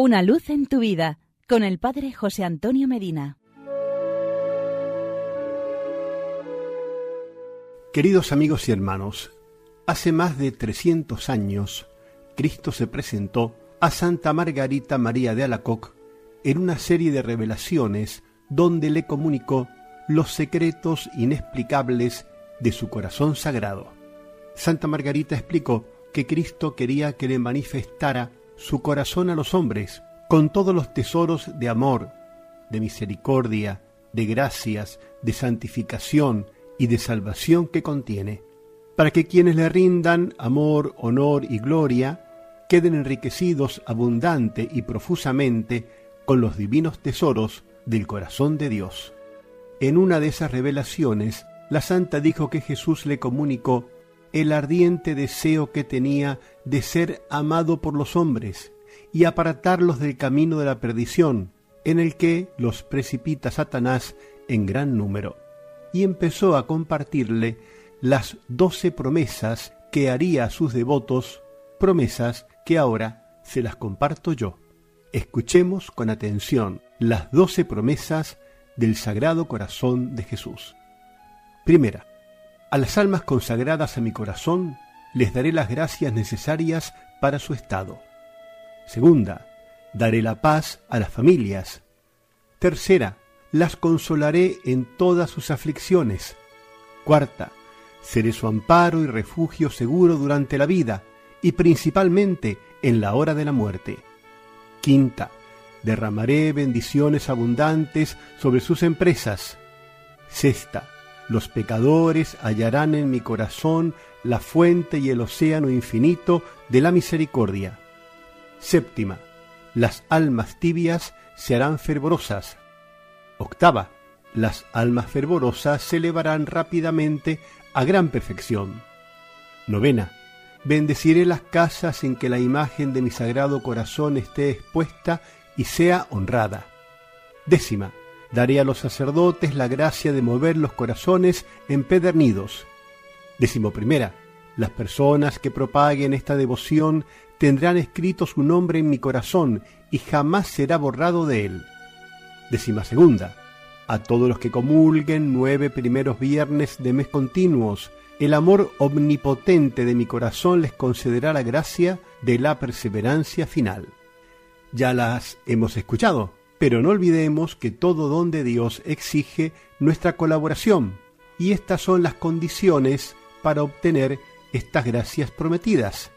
Una luz en tu vida con el Padre José Antonio Medina. Queridos amigos y hermanos, hace más de 300 años, Cristo se presentó a Santa Margarita María de Alacoc en una serie de revelaciones donde le comunicó los secretos inexplicables de su corazón sagrado. Santa Margarita explicó que Cristo quería que le manifestara su corazón a los hombres con todos los tesoros de amor, de misericordia, de gracias, de santificación y de salvación que contiene, para que quienes le rindan amor, honor y gloria queden enriquecidos abundante y profusamente con los divinos tesoros del corazón de Dios. En una de esas revelaciones, la santa dijo que Jesús le comunicó el ardiente deseo que tenía de ser amado por los hombres y apartarlos del camino de la perdición, en el que los precipita Satanás en gran número. Y empezó a compartirle las doce promesas que haría a sus devotos, promesas que ahora se las comparto yo. Escuchemos con atención las doce promesas del Sagrado Corazón de Jesús. Primera, a las almas consagradas a mi corazón les daré las gracias necesarias para su estado. Segunda, daré la paz a las familias. Tercera, las consolaré en todas sus aflicciones. Cuarta, seré su amparo y refugio seguro durante la vida y principalmente en la hora de la muerte. Quinta, derramaré bendiciones abundantes sobre sus empresas. Sexta, los pecadores hallarán en mi corazón la fuente y el océano infinito de la misericordia. Séptima, las almas tibias se harán fervorosas. Octava, las almas fervorosas se elevarán rápidamente a gran perfección. Novena, bendeciré las casas en que la imagen de mi sagrado corazón esté expuesta y sea honrada. Décima, daré a los sacerdotes la gracia de mover los corazones empedernidos. Décimo primera, las personas que propaguen esta devoción tendrán escrito su nombre en mi corazón y jamás será borrado de él. Décima segunda, a todos los que comulguen nueve primeros viernes de mes continuos, el amor omnipotente de mi corazón les concederá la gracia de la perseverancia final. Ya las hemos escuchado, pero no olvidemos que todo don de Dios exige nuestra colaboración, y estas son las condiciones para obtener estas gracias prometidas.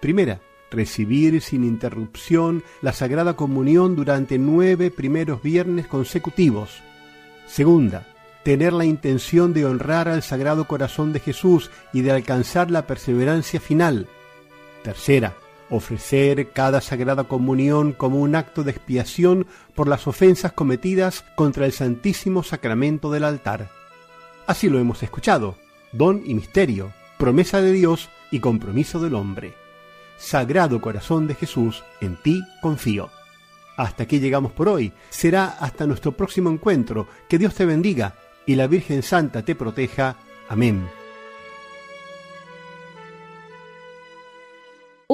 Primera, recibir sin interrupción la Sagrada Comunión durante nueve primeros viernes consecutivos. Segunda, tener la intención de honrar al Sagrado Corazón de Jesús y de alcanzar la perseverancia final. Tercera, ofrecer cada Sagrada Comunión como un acto de expiación por las ofensas cometidas contra el Santísimo Sacramento del altar. Así lo hemos escuchado, don y misterio, promesa de Dios y compromiso del hombre. Sagrado Corazón de Jesús, en ti confío. Hasta aquí llegamos por hoy. Será hasta nuestro próximo encuentro. Que Dios te bendiga y la Virgen Santa te proteja. Amén.